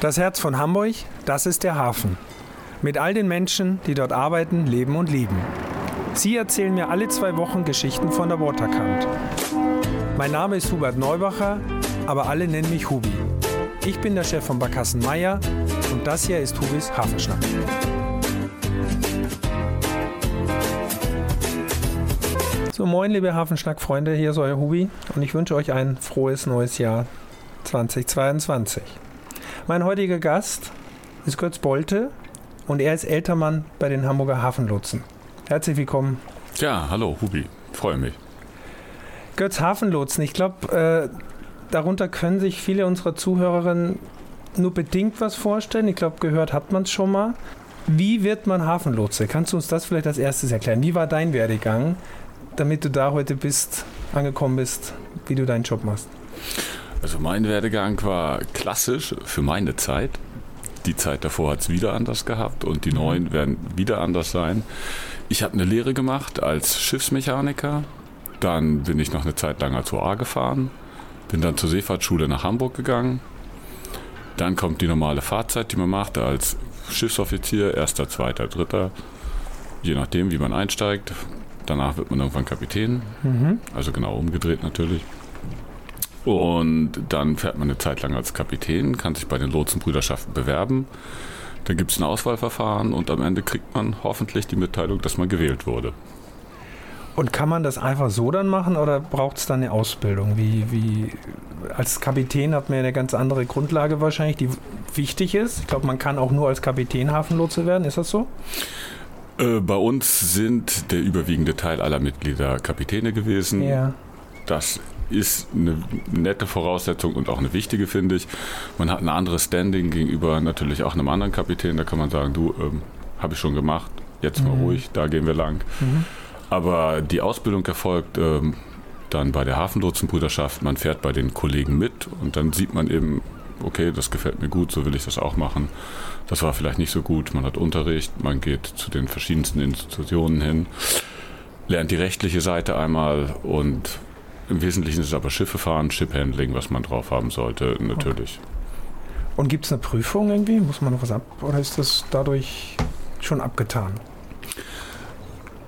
Das Herz von Hamburg, das ist der Hafen. Mit all den Menschen, die dort arbeiten, leben und lieben. Sie erzählen mir alle zwei Wochen Geschichten von der Waterkant. Mein Name ist Hubert Neubacher, aber alle nennen mich Hubi. Ich bin der Chef von Barkassen Meier und das hier ist Hubis Hafenschnack. So, moin, liebe Hafenschnack-Freunde, hier ist euer Hubi und ich wünsche euch ein frohes neues Jahr 2022. Mein heutiger Gast ist Götz Bolte und er ist Ältermann bei den Hamburger Hafenlotsen. Herzlich willkommen. Ja, hallo, Hubi. Freue mich. Götz Hafenlotsen, ich glaube, äh, darunter können sich viele unserer Zuhörerinnen nur bedingt was vorstellen. Ich glaube, gehört hat man es schon mal. Wie wird man Hafenlotse? Kannst du uns das vielleicht als erstes erklären? Wie war dein Werdegang, damit du da heute bist, angekommen bist, wie du deinen Job machst? Also mein Werdegang war klassisch für meine Zeit. Die Zeit davor hat es wieder anders gehabt und die neuen werden wieder anders sein. Ich habe eine Lehre gemacht als Schiffsmechaniker. Dann bin ich noch eine Zeit lang als OA gefahren. Bin dann zur Seefahrtsschule nach Hamburg gegangen. Dann kommt die normale Fahrzeit, die man macht als Schiffsoffizier, erster, zweiter, dritter, je nachdem, wie man einsteigt. Danach wird man irgendwann Kapitän, mhm. also genau umgedreht natürlich. Und dann fährt man eine Zeit lang als Kapitän, kann sich bei den Lotsenbrüderschaften bewerben. Dann gibt es ein Auswahlverfahren und am Ende kriegt man hoffentlich die Mitteilung, dass man gewählt wurde. Und kann man das einfach so dann machen oder braucht es dann eine Ausbildung? Wie, wie, als Kapitän hat man eine ganz andere Grundlage wahrscheinlich, die wichtig ist. Ich glaube, man kann auch nur als Kapitän Hafenlotse werden. Ist das so? Äh, bei uns sind der überwiegende Teil aller Mitglieder Kapitäne gewesen. Ja. Das ist eine nette Voraussetzung und auch eine wichtige, finde ich. Man hat ein anderes Standing gegenüber natürlich auch einem anderen Kapitän. Da kann man sagen, du, ähm, habe ich schon gemacht, jetzt mal mhm. ruhig, da gehen wir lang. Mhm. Aber die Ausbildung erfolgt ähm, dann bei der Hafenlotsenbrüderschaft. Man fährt bei den Kollegen mit und dann sieht man eben, okay, das gefällt mir gut, so will ich das auch machen. Das war vielleicht nicht so gut. Man hat Unterricht, man geht zu den verschiedensten Institutionen hin, lernt die rechtliche Seite einmal und im Wesentlichen ist es aber Schiffe fahren, Shiphandling, was man drauf haben sollte, natürlich. Okay. Und gibt es eine Prüfung irgendwie? Muss man noch was ab? Oder ist das dadurch schon abgetan?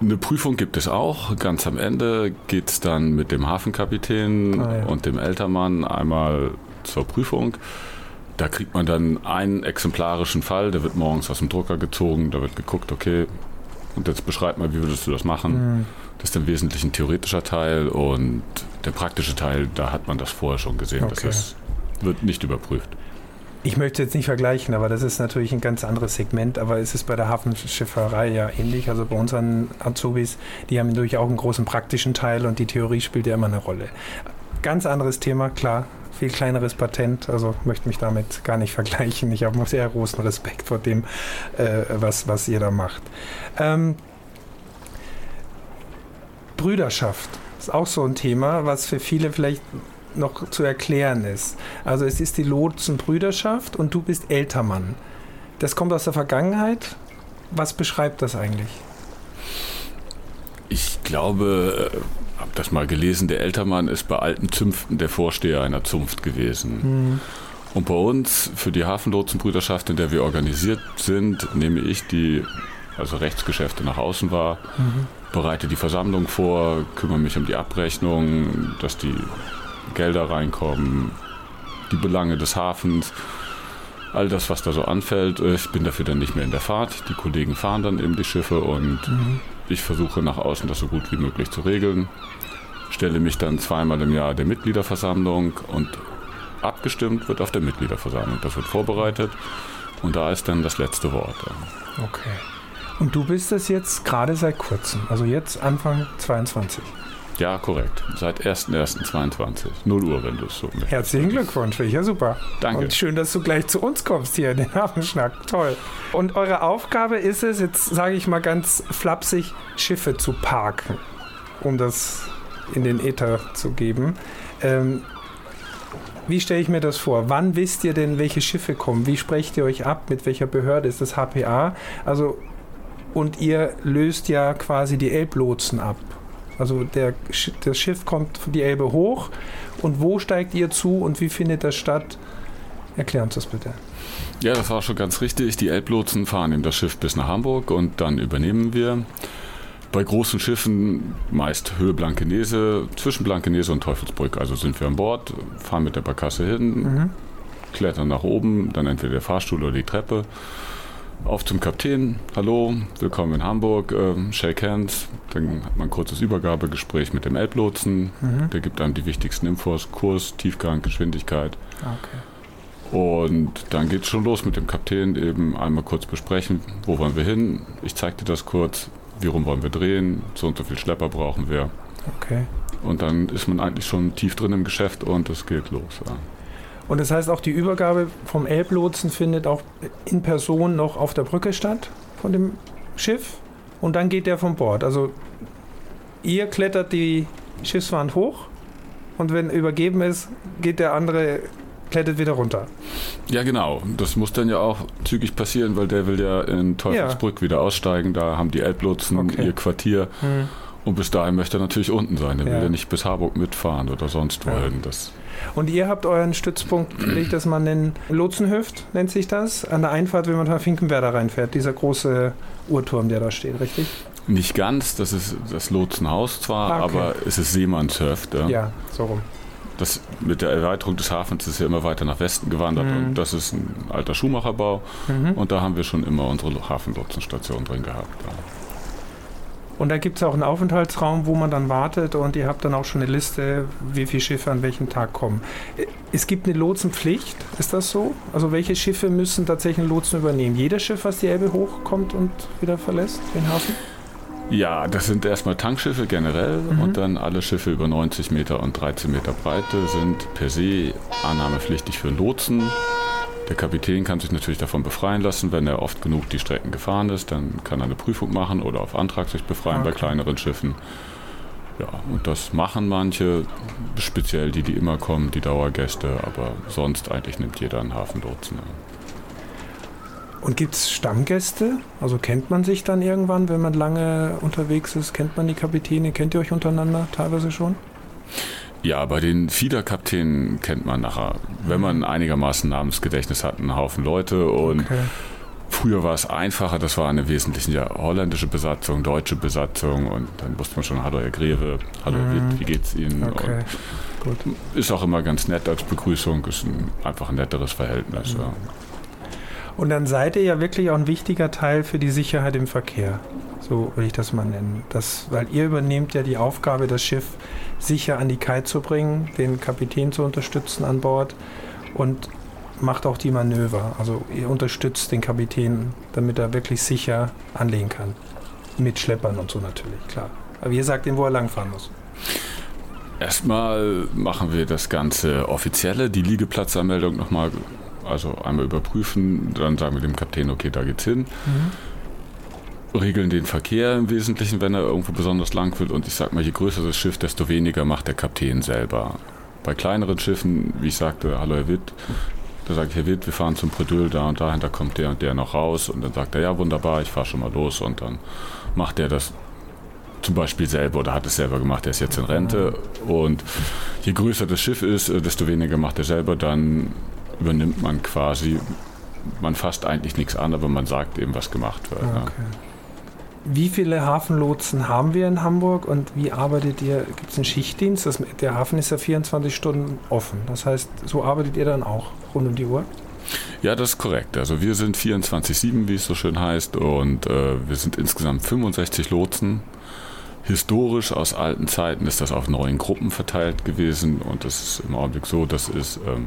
Eine Prüfung gibt es auch. Ganz am Ende geht es dann mit dem Hafenkapitän ah, ja. und dem Ältermann einmal zur Prüfung. Da kriegt man dann einen exemplarischen Fall, der wird morgens aus dem Drucker gezogen, da wird geguckt, okay, und jetzt beschreib mal, wie würdest du das machen? Mhm. Das ist im Wesentlichen ein theoretischer Teil und der praktische Teil, da hat man das vorher schon gesehen. Okay. Das wird nicht überprüft. Ich möchte jetzt nicht vergleichen, aber das ist natürlich ein ganz anderes Segment. Aber es ist bei der Hafenschifferei ja ähnlich. Also bei unseren Azubis, die haben natürlich auch einen großen praktischen Teil und die Theorie spielt ja immer eine Rolle. Ganz anderes Thema, klar. Viel kleineres Patent, also möchte mich damit gar nicht vergleichen. Ich habe sehr großen Respekt vor dem, äh, was, was ihr da macht. Ähm, Brüderschaft ist auch so ein Thema, was für viele vielleicht noch zu erklären ist. Also es ist die Lotsenbrüderschaft und du bist Ältermann. Das kommt aus der Vergangenheit. Was beschreibt das eigentlich? Ich glaube, ich äh, habe das mal gelesen, der Ältermann ist bei alten Zünften der Vorsteher einer Zunft gewesen. Mhm. Und bei uns, für die Hafenlotsenbrüderschaft, in der wir organisiert sind, nehme ich die also Rechtsgeschäfte nach außen wahr. Mhm bereite die Versammlung vor, kümmere mich um die Abrechnung, dass die Gelder reinkommen, die Belange des Hafens, all das, was da so anfällt. Ich bin dafür dann nicht mehr in der Fahrt. Die Kollegen fahren dann eben die Schiffe und mhm. ich versuche nach außen das so gut wie möglich zu regeln. Stelle mich dann zweimal im Jahr der Mitgliederversammlung und abgestimmt wird auf der Mitgliederversammlung. Das wird vorbereitet und da ist dann das letzte Wort. Okay. Und du bist es jetzt gerade seit kurzem, also jetzt Anfang 22. Ja, korrekt. Seit 1.1.22. 0 Uhr, wenn du es so möchtest. Herzlichen Glückwunsch, finde ich ja super. Danke. Und schön, dass du gleich zu uns kommst hier in den Hafenschnack. Toll. Und eure Aufgabe ist es, jetzt sage ich mal ganz flapsig, Schiffe zu parken, um das in den Äther zu geben. Ähm, wie stelle ich mir das vor? Wann wisst ihr denn, welche Schiffe kommen? Wie sprecht ihr euch ab? Mit welcher Behörde ist das HPA? Also und ihr löst ja quasi die Elblotsen ab. Also der, das Schiff kommt die Elbe hoch und wo steigt ihr zu und wie findet das statt? Erklär uns das bitte. Ja, das war schon ganz richtig. Die Elblotsen fahren eben das Schiff bis nach Hamburg und dann übernehmen wir. Bei großen Schiffen, meist Höhe Blankenese, zwischen Blankenese und Teufelsbrück, also sind wir an Bord, fahren mit der Barkasse hin, mhm. klettern nach oben, dann entweder der Fahrstuhl oder die Treppe. Auf zum Kapitän, hallo, willkommen in Hamburg, äh, shake hands. Dann hat man ein kurzes Übergabegespräch mit dem Elblotsen. Mhm. Der gibt einem die wichtigsten Infos, Kurs, Tiefgang, Geschwindigkeit. Okay. Und dann geht es schon los mit dem Kapitän, eben einmal kurz besprechen, wo wollen wir hin. Ich zeige dir das kurz, wie rum wollen wir drehen, so und so viel Schlepper brauchen wir. Okay. Und dann ist man eigentlich schon tief drin im Geschäft und es geht los. Ja. Und das heißt auch, die Übergabe vom Elblotsen findet auch in Person noch auf der Brücke statt, von dem Schiff. Und dann geht der vom Bord. Also ihr klettert die Schiffswand hoch und wenn übergeben ist, geht der andere klettert wieder runter. Ja, genau. Das muss dann ja auch zügig passieren, weil der will ja in Teufelsbrück ja. wieder aussteigen. Da haben die Elblotsen okay. ihr Quartier. Hm. Und bis dahin möchte er natürlich unten sein. Er ja. will ja nicht bis Harburg mitfahren oder sonst ja. wollen. Das und ihr habt euren Stützpunkt, will ich das mal nennen, Lotsenhöft nennt sich das, an der Einfahrt, wenn man von Finkenwerder reinfährt. Dieser große Uhrturm, der da steht, richtig? Nicht ganz, das ist das Lotsenhaus zwar, ah, okay. aber es ist Seemannshöft. Ja. ja, so rum das mit der Erweiterung des Hafens ist ja immer weiter nach Westen gewandert mhm. und das ist ein alter Schuhmacherbau mhm. und da haben wir schon immer unsere Hafenlotsenstation drin gehabt. Ja. Und da gibt es auch einen Aufenthaltsraum, wo man dann wartet und ihr habt dann auch schon eine Liste, wie viele Schiffe an welchem Tag kommen. Es gibt eine Lotsenpflicht, ist das so? Also welche Schiffe müssen tatsächlich einen Lotsen übernehmen? Jeder Schiff, was die Elbe hochkommt und wieder verlässt den Hafen? Ja, das sind erstmal Tankschiffe generell mhm. und dann alle Schiffe über 90 Meter und 13 Meter Breite sind per se annahmepflichtig für Lotsen. Der Kapitän kann sich natürlich davon befreien lassen, wenn er oft genug die Strecken gefahren ist, dann kann er eine Prüfung machen oder auf Antrag sich befreien okay. bei kleineren Schiffen. Ja, und das machen manche, speziell die, die immer kommen, die Dauergäste, aber sonst eigentlich nimmt jeder einen Hafenlotsen. Und gibt es Stammgäste? Also kennt man sich dann irgendwann, wenn man lange unterwegs ist? Kennt man die Kapitäne? Kennt ihr euch untereinander teilweise schon? Ja, bei den Fiederkaptänen kennt man nachher, wenn man einigermaßen Namensgedächtnis hat, einen Haufen Leute und okay. Früher war es einfacher, das war eine wesentliche ja, holländische Besatzung, deutsche Besatzung und dann wusste man schon, hallo Herr Greve, hallo Herr Witt, wie geht's Ihnen? Okay. Gut. Ist auch immer ganz nett als Begrüßung, ist ein, einfach ein netteres Verhältnis. Mhm. Ja. Und dann seid ihr ja wirklich auch ein wichtiger Teil für die Sicherheit im Verkehr. So will ich das mal nennen. Das, weil ihr übernehmt ja die Aufgabe, das Schiff sicher an die Kai zu bringen, den Kapitän zu unterstützen an Bord und macht auch die Manöver. Also ihr unterstützt den Kapitän, damit er wirklich sicher anlegen kann. Mit Schleppern und so natürlich, klar. Aber ihr sagt ihm, wo er langfahren muss. Erstmal machen wir das ganze Offizielle, die Liegeplatzanmeldung nochmal also einmal überprüfen, dann sagen wir dem Kapitän, okay, da geht's hin. Mhm. Regeln den Verkehr im Wesentlichen, wenn er irgendwo besonders lang wird. Und ich sag mal, je größer das Schiff, desto weniger macht der Kapitän selber. Bei kleineren Schiffen, wie ich sagte, hallo Herr Witt, da sage ich, Herr Witt, wir fahren zum Predül da und dahin, da kommt der und der noch raus. Und dann sagt er, ja wunderbar, ich fahre schon mal los. Und dann macht er das zum Beispiel selber oder hat es selber gemacht. Er ist jetzt in Rente. Und je größer das Schiff ist, desto weniger macht er selber. Dann übernimmt man quasi, man fasst eigentlich nichts an, aber man sagt eben, was gemacht wird. Okay. Ja. Wie viele Hafenlotsen haben wir in Hamburg und wie arbeitet ihr? Gibt es einen Schichtdienst? Das, der Hafen ist ja 24 Stunden offen. Das heißt, so arbeitet ihr dann auch rund um die Uhr? Ja, das ist korrekt. Also wir sind 24-7, wie es so schön heißt, und äh, wir sind insgesamt 65 Lotsen. Historisch aus alten Zeiten ist das auf neun Gruppen verteilt gewesen und das ist im Augenblick so, das ist ähm,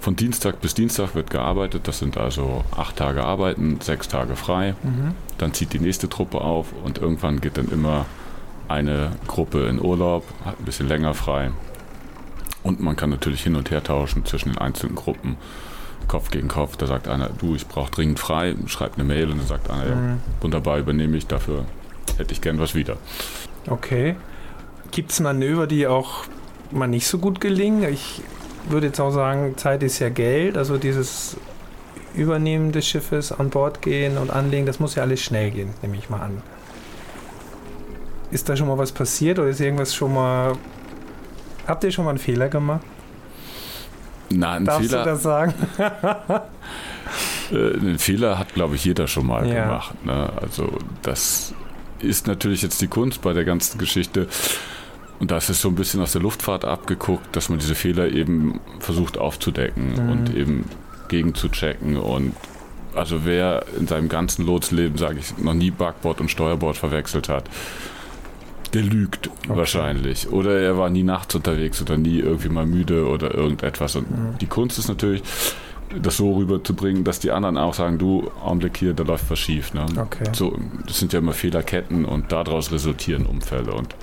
von Dienstag bis Dienstag wird gearbeitet. Das sind also acht Tage Arbeiten, sechs Tage frei. Mhm. Dann zieht die nächste Truppe auf und irgendwann geht dann immer eine Gruppe in Urlaub, hat ein bisschen länger frei. Und man kann natürlich hin und her tauschen zwischen den einzelnen Gruppen. Kopf gegen Kopf. Da sagt einer, du, ich brauche dringend frei, schreibt eine Mail und dann sagt einer, mhm. ja, wunderbar, übernehme ich, dafür hätte ich gern was wieder. Okay. Gibt es Manöver, die auch mal nicht so gut gelingen? Ich würde jetzt auch sagen, Zeit ist ja Geld. Also dieses Übernehmen des Schiffes, an Bord gehen und anlegen, das muss ja alles schnell gehen, nehme ich mal an. Ist da schon mal was passiert oder ist irgendwas schon mal. Habt ihr schon mal einen Fehler gemacht? Na, ein Darfst Fehler, du das sagen? äh, einen Fehler hat, glaube ich, jeder schon mal Ja. gemacht. Ne? Also das ist natürlich jetzt die Kunst bei der ganzen Geschichte. Und das ist so ein bisschen aus der Luftfahrt abgeguckt, dass man diese Fehler eben versucht aufzudecken Mhm. und eben gegen zu checken. Und also wer in seinem ganzen Lotsleben, sage ich, noch nie Backbord und Steuerbord verwechselt hat, der lügt wahrscheinlich. Oder er war nie nachts unterwegs oder nie irgendwie mal müde oder irgendetwas. Und Mhm. die Kunst ist natürlich, das so rüberzubringen, dass die anderen auch sagen, du, Augenblick hier, da läuft was schief. Ne? Okay. So, das sind ja immer Fehlerketten und daraus resultieren Unfälle. Und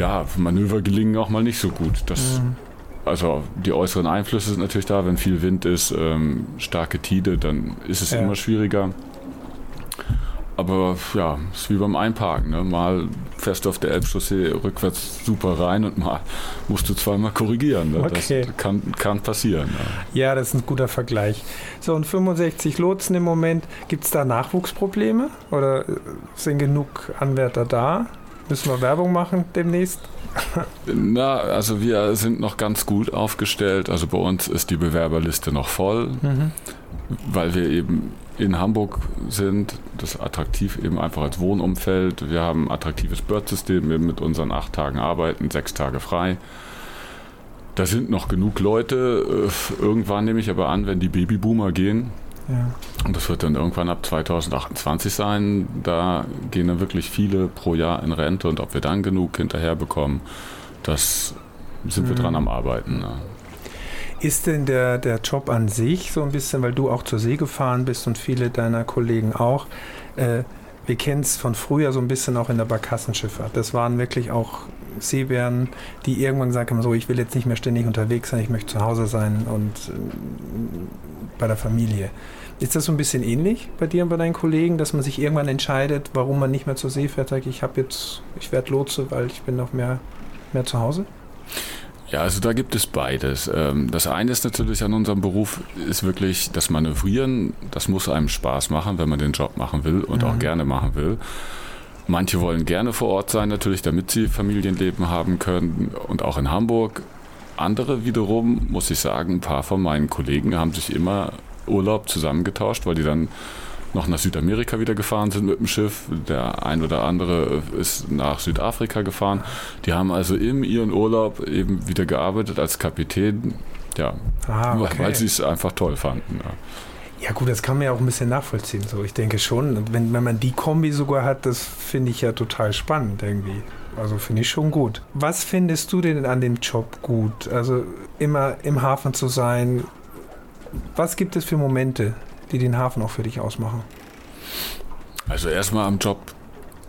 ja, Manöver gelingen auch mal nicht so gut. Das, Mhm. Also die äußeren Einflüsse sind natürlich da, wenn viel Wind ist, ähm, starke Tide, dann ist es Ja. immer schwieriger. Aber ja, ist wie beim Einparken. Ne? Mal fährst du auf der Elbchaussee rückwärts super rein und mal musst du zweimal korrigieren. Ne? Okay. Das kann, kann passieren. Ja. Ja, das ist ein guter Vergleich. So, und 65 Lotsen im Moment. Gibt es da Nachwuchsprobleme? Oder sind genug Anwärter da? Müssen wir Werbung machen demnächst? Na, also wir sind noch ganz gut aufgestellt. Also bei uns ist die Bewerberliste noch voll, weil wir eben in Hamburg sind. Das ist attraktiv eben einfach als Wohnumfeld. Wir haben ein attraktives Bird-System eben mit unseren acht Tagen Arbeiten, sechs Tage frei. Da sind noch genug Leute. Äh, Irgendwann nehme ich aber an, wenn die Babyboomer gehen, Ja. und das wird dann irgendwann ab 2028 sein. Da gehen dann wirklich viele pro Jahr in Rente und ob wir dann genug hinterher bekommen, das sind wir Mhm. dran am Arbeiten. Ne? Ist denn der, der Job an sich so ein bisschen, weil du auch zur See gefahren bist und viele deiner Kollegen auch, äh, wir kennen es von früher so ein bisschen auch in der Barkassenschifffahrt. Das waren wirklich auch Seebären, die irgendwann gesagt haben, so, ich will jetzt nicht mehr ständig unterwegs sein, ich möchte zu Hause sein und äh, bei der Familie. Ist das so ein bisschen ähnlich bei dir und bei deinen Kollegen, dass man sich irgendwann entscheidet, warum man nicht mehr zur See fährt, sagt, ich habe jetzt, ich werde Lotse, weil ich bin noch mehr, mehr zu Hause? Ja, also da gibt es beides. Ähm, Das eine ist natürlich an unserem Beruf, ist wirklich das Manövrieren. Das muss einem Spaß machen, wenn man den Job machen will und auch Mhm. gerne machen will. Manche wollen gerne vor Ort sein, natürlich, damit sie Familienleben haben können und auch in Hamburg. Andere wiederum, muss ich sagen, ein paar von meinen Kollegen haben sich immer Urlaub zusammengetauscht, weil die dann noch nach Südamerika wieder gefahren sind mit dem Schiff. Der ein oder andere ist nach Südafrika gefahren. Die haben also in ihren Urlaub eben wieder gearbeitet als Kapitän, ja, Ah, weil- weil sie es einfach toll fanden. Ja. Ja gut, das kann man ja auch ein bisschen nachvollziehen. So, ich denke schon, wenn, wenn man die Kombi sogar hat, das finde ich ja total spannend irgendwie. Also finde ich schon gut. Was findest du denn an dem Job gut? Also immer im Hafen zu sein. Was gibt es für Momente, die den Hafen auch für dich ausmachen? Also erstmal am Job.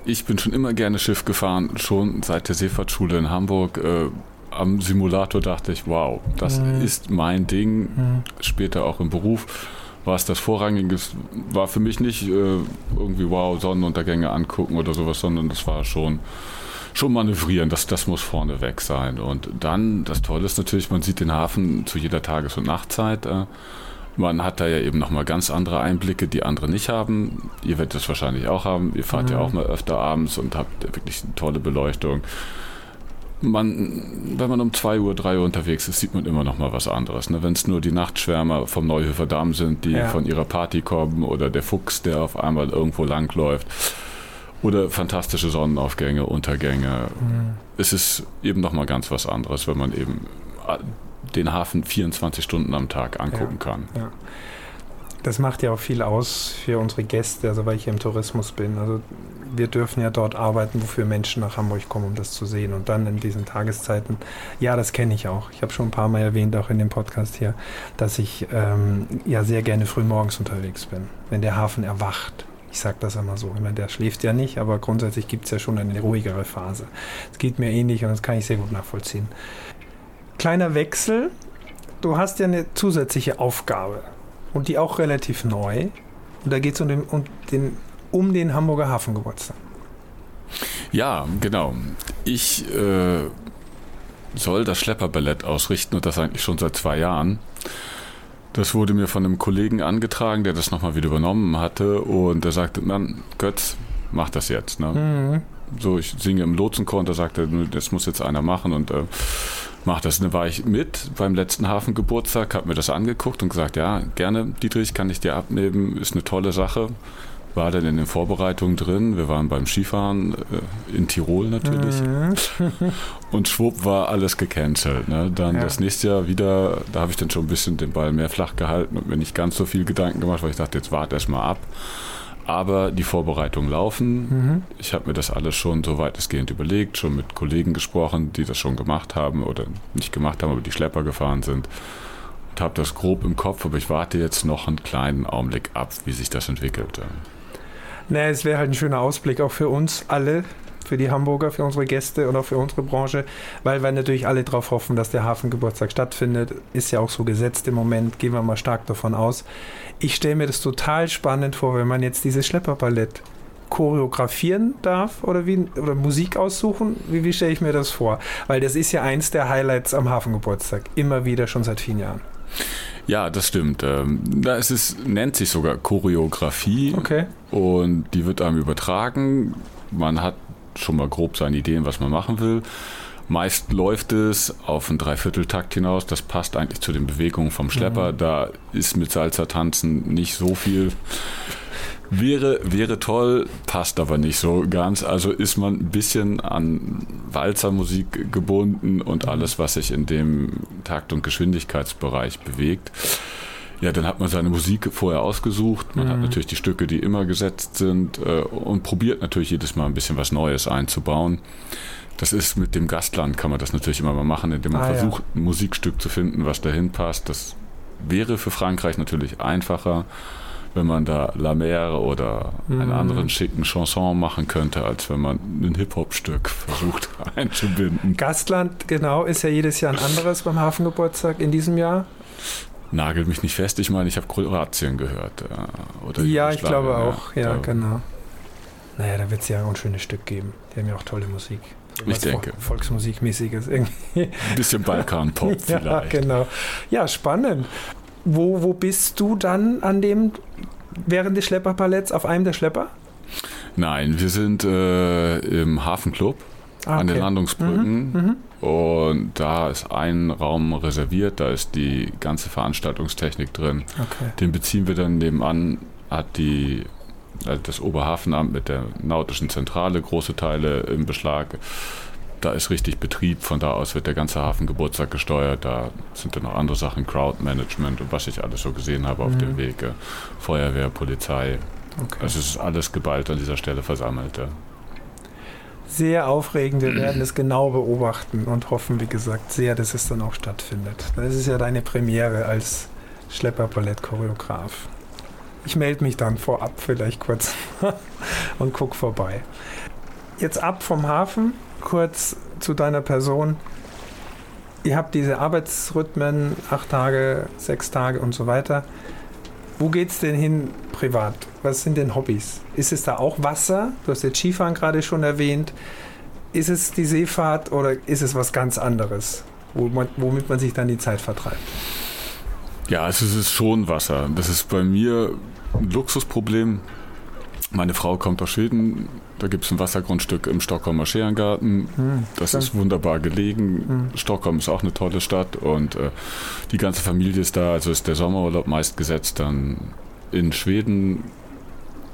Ich bin schon immer gerne Schiff gefahren, schon seit der Seefahrtsschule in Hamburg. Äh, am Simulator dachte ich, wow, das Mhm. ist mein Ding. Später auch im Beruf war es das Vorrangige. War für mich nicht äh, irgendwie, wow, Sonnenuntergänge angucken oder sowas, sondern das war schon, schon manövrieren. Das, das muss vorne weg sein. Und dann, das Tolle ist natürlich, man sieht den Hafen zu jeder Tages- und Nachtzeit. Äh, man hat da ja eben nochmal ganz andere Einblicke, die andere nicht haben. Ihr werdet das wahrscheinlich auch haben. Ihr fahrt ja Mhm. auch mal öfter abends und habt wirklich eine tolle Beleuchtung. Man, wenn man um 2 Uhr, 3 Uhr unterwegs ist, sieht man immer noch mal was anderes. Ne? Wenn es nur die Nachtschwärmer vom Neuhöfer Damm sind, die Ja. von ihrer Party kommen oder der Fuchs, der auf einmal irgendwo langläuft oder fantastische Sonnenaufgänge, Untergänge. Es ist eben noch mal ganz was anderes, wenn man eben äh, den Hafen 24 Stunden am Tag angucken kann. Das macht ja auch viel aus für unsere Gäste, also weil ich im Tourismus bin. Also wir dürfen ja dort arbeiten, wofür Menschen nach Hamburg kommen, um das zu sehen. Und dann in diesen Tageszeiten, ja, das kenne ich auch. Ich habe schon ein paar Mal erwähnt, auch in dem Podcast hier, dass ich ähm, ja sehr gerne früh morgens unterwegs bin, wenn der Hafen erwacht. Ich sage das immer so. Ich meine, der schläft ja nicht, aber grundsätzlich gibt es ja schon eine ruhigere Phase. Es geht mir ähnlich und das kann ich sehr gut nachvollziehen. Kleiner Wechsel. Du hast ja eine zusätzliche Aufgabe und die auch relativ neu. Und da geht es um den, um, den, um den Hamburger Hafengeburtstag. Ja, genau. Ich äh, soll das Schlepperballett ausrichten und das eigentlich schon seit zwei Jahren. Das wurde mir von einem Kollegen angetragen, der das nochmal wieder übernommen hatte und der sagte, Mann, Götz, mach das jetzt. Ne? Mhm. So, ich singe im Lotsenchor und da sagte er, "Nö, das muss jetzt einer machen und äh, Mach das. Dann war ich mit beim letzten Hafengeburtstag, habe mir das angeguckt und gesagt, ja, gerne, Dietrich, kann ich dir abnehmen, ist eine tolle Sache. War dann in den Vorbereitungen drin. Wir waren beim Skifahren äh, in Tirol natürlich. Mhm. und schwupp war alles gecancelt. Ne? Dann ja. das nächste Jahr wieder, da habe ich dann schon ein bisschen den Ball mehr flach gehalten und mir nicht ganz so viel Gedanken gemacht, weil ich dachte, jetzt warte erst mal ab. Aber die Vorbereitungen laufen. Mhm. Ich habe mir das alles schon so weitestgehend überlegt, schon mit Kollegen gesprochen, die das schon gemacht haben oder nicht gemacht haben, aber die Schlepper gefahren sind. Und habe das grob im Kopf, aber ich warte jetzt noch einen kleinen Augenblick ab, wie sich das entwickelt. Naja, es wäre halt ein schöner Ausblick auch für uns alle, für die Hamburger, für unsere Gäste und auch für unsere Branche, weil wir natürlich alle darauf hoffen, dass der Hafengeburtstag stattfindet. Ist ja auch so gesetzt im Moment, gehen wir mal stark davon aus. Ich stelle mir das total spannend vor, wenn man jetzt dieses Schlepperballett choreografieren darf oder, wie, oder Musik aussuchen? Wie, wie stelle ich mir das vor? Weil das ist ja eins der Highlights am Hafengeburtstag. Immer wieder, schon seit vielen Jahren. Ja, das stimmt. Ähm, da ist es, nennt sich sogar Choreografie. Okay. Und die wird einem übertragen. Man hat schon mal grob seine Ideen, was man machen will. Meist läuft es auf einen Dreivierteltakt hinaus. Das passt eigentlich zu den Bewegungen vom Schlepper. Mhm. Da ist mit Salzer tanzen nicht so viel. Wäre, wäre toll, passt aber nicht so ganz. Also ist man ein bisschen an Walzermusik gebunden und mhm. alles, was sich in dem Takt- und Geschwindigkeitsbereich bewegt. Ja, dann hat man seine Musik vorher ausgesucht. Man mhm. hat natürlich die Stücke, die immer gesetzt sind äh, und probiert natürlich jedes Mal ein bisschen was Neues einzubauen. Das ist mit dem Gastland, kann man das natürlich immer mal machen, indem man ah, versucht, ja. ein Musikstück zu finden, was dahin passt. Das wäre für Frankreich natürlich einfacher, wenn man da La Mer oder mhm. einen anderen schicken Chanson machen könnte, als wenn man ein Hip-Hop-Stück versucht einzubinden. Gastland, genau, ist ja jedes Jahr ein anderes beim Hafengeburtstag in diesem Jahr. Nagel mich nicht fest, ich meine, ich habe Kroatien gehört. Äh, oder ja, ich glaube auch, ja, ja genau. Naja, da wird es ja auch ein schönes Stück geben. Die haben ja auch tolle Musik. Ich denke. Volksmusikmäßiges irgendwie. Ein bisschen Balkan-Pop ja, vielleicht. genau. Ja, spannend. Wo, wo bist du dann an dem, während des Schlepperpaletts, auf einem der Schlepper? Nein, wir sind äh, im Hafenclub ah, okay. an den Landungsbrücken. Mhm, mhm. Und da ist ein Raum reserviert, da ist die ganze Veranstaltungstechnik drin. Okay. Den beziehen wir dann nebenan, hat die also das Oberhafenamt mit der nautischen Zentrale große Teile im Beschlag. Da ist richtig Betrieb, von da aus wird der ganze Hafengeburtstag gesteuert. Da sind dann noch andere Sachen, Crowdmanagement und was ich alles so gesehen habe auf mhm. dem Weg. Feuerwehr, Polizei. Okay. Also es ist alles geballt an dieser Stelle versammelt. Ja. Sehr aufregend. Wir werden es genau beobachten und hoffen, wie gesagt, sehr, dass es dann auch stattfindet. Das ist ja deine Premiere als Schlepper-Ballett-Choreograf. Ich melde mich dann vorab vielleicht kurz und guck vorbei. Jetzt ab vom Hafen, kurz zu deiner Person. Ihr habt diese Arbeitsrhythmen, acht Tage, sechs Tage und so weiter. Wo geht es denn hin privat? Was sind denn Hobbys? Ist es da auch Wasser? Du hast jetzt Skifahren gerade schon erwähnt. Ist es die Seefahrt oder ist es was ganz anderes, womit man sich dann die Zeit vertreibt? Ja, es ist schon Wasser. Das ist bei mir ein Luxusproblem. Meine Frau kommt aus Schweden, da gibt es ein Wassergrundstück im Stockholmer Scherengarten. Hm, das ist wunderbar gelegen. Hm. Stockholm ist auch eine tolle Stadt und äh, die ganze Familie ist da. Also ist der Sommerurlaub meist gesetzt dann in Schweden.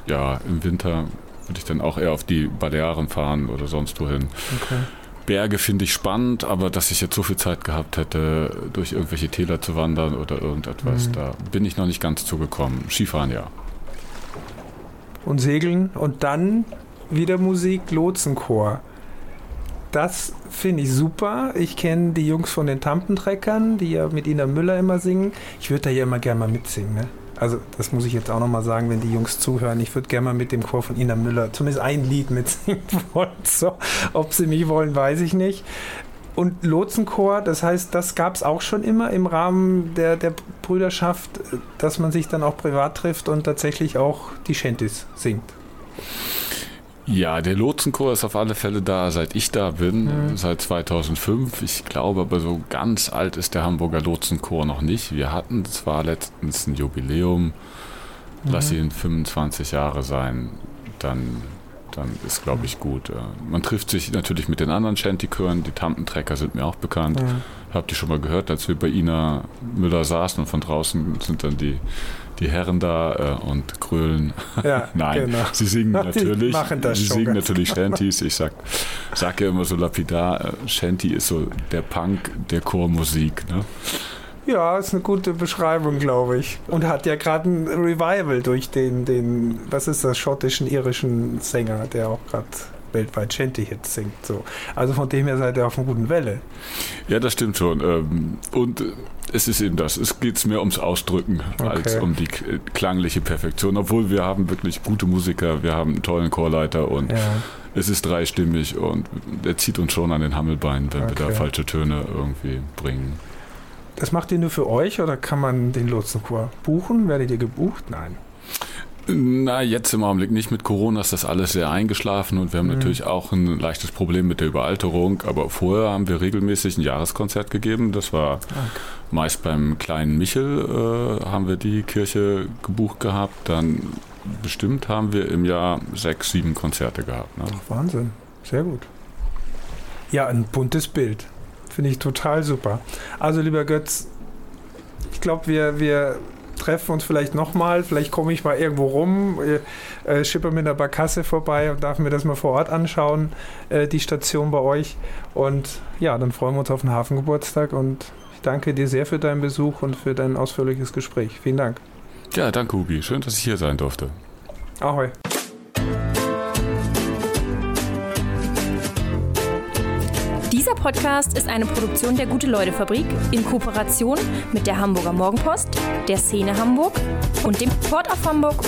Ja, im Winter würde ich dann auch eher auf die Balearen fahren oder sonst wohin. Okay. Berge finde ich spannend, aber dass ich jetzt so viel Zeit gehabt hätte, durch irgendwelche Täler zu wandern oder irgendetwas, mhm. da bin ich noch nicht ganz zugekommen. Skifahren ja. Und Segeln und dann wieder Musik, Lotsenchor. Das finde ich super. Ich kenne die Jungs von den Tampentreckern, die ja mit Ina Müller immer singen. Ich würde da ja immer gerne mal mitsingen. Ne? also das muss ich jetzt auch nochmal sagen, wenn die Jungs zuhören, ich würde gerne mal mit dem Chor von Ina Müller zumindest ein Lied mitsingen wollen. So, ob sie mich wollen, weiß ich nicht. Und Lotsenchor, das heißt, das gab es auch schon immer im Rahmen der, der Brüderschaft, dass man sich dann auch privat trifft und tatsächlich auch die Shanties singt. Ja, der Lotsenchor ist auf alle Fälle da, seit ich da bin, mhm. seit 2005. Ich glaube aber, so ganz alt ist der Hamburger Lotsenchor noch nicht. Wir hatten zwar letztens ein Jubiläum, mhm. lass ihn 25 Jahre sein. Dann dann ist, glaube ich, gut. Man trifft sich natürlich mit den anderen Shanty-Chören. Die Tantentrecker sind mir auch bekannt. Ja. Habt ihr schon mal gehört, als wir bei Ina Müller saßen und von draußen sind dann die, die Herren da äh, und grölen. Ja, Nein, genau. sie singen natürlich. Machen das sie singen natürlich Shantys. Ich sag, sag ja immer so lapidar, äh, Shanty ist so der Punk der Chormusik. Ne? Ja, ist eine gute Beschreibung, glaube ich. Und hat ja gerade ein Revival durch den, den, was ist das, schottischen, irischen Sänger, der auch gerade weltweit Shanty-Hits singt. So. Also von dem her seid ihr auf einer guten Welle. Ja, das stimmt schon. Ähm, und es ist eben das. Es geht mehr ums Ausdrücken okay. als um die klangliche Perfektion. Obwohl wir haben wirklich gute Musiker, wir haben einen tollen Chorleiter und ja. es ist dreistimmig und er zieht uns schon an den Hammelbeinen, wenn okay. wir da falsche Töne irgendwie bringen. Das macht ihr nur für euch oder kann man den Lotsenchor buchen? Werdet ihr gebucht? Nein. Na, jetzt im Augenblick nicht. Mit Corona ist das alles sehr eingeschlafen und wir haben mhm. natürlich auch ein leichtes Problem mit der Überalterung. Aber vorher haben wir regelmäßig ein Jahreskonzert gegeben. Das war okay. meist beim kleinen Michel, äh, haben wir die Kirche gebucht gehabt. Dann bestimmt haben wir im Jahr sechs, sieben Konzerte gehabt. Ne? Ach, Wahnsinn. Sehr gut. Ja, ein buntes Bild. Finde ich total super. Also, lieber Götz, ich glaube, wir, wir treffen uns vielleicht nochmal. Vielleicht komme ich mal irgendwo rum, äh, äh, schippe mit der Barkasse vorbei und darf mir das mal vor Ort anschauen, äh, die Station bei euch. Und ja, dann freuen wir uns auf den Hafengeburtstag und ich danke dir sehr für deinen Besuch und für dein ausführliches Gespräch. Vielen Dank. Ja, danke, Hugi. Schön, dass ich hier sein durfte. Ahoi. Podcast ist eine Produktion der Gute-Leute-Fabrik in Kooperation mit der Hamburger Morgenpost, der Szene Hamburg und dem Port of Hamburg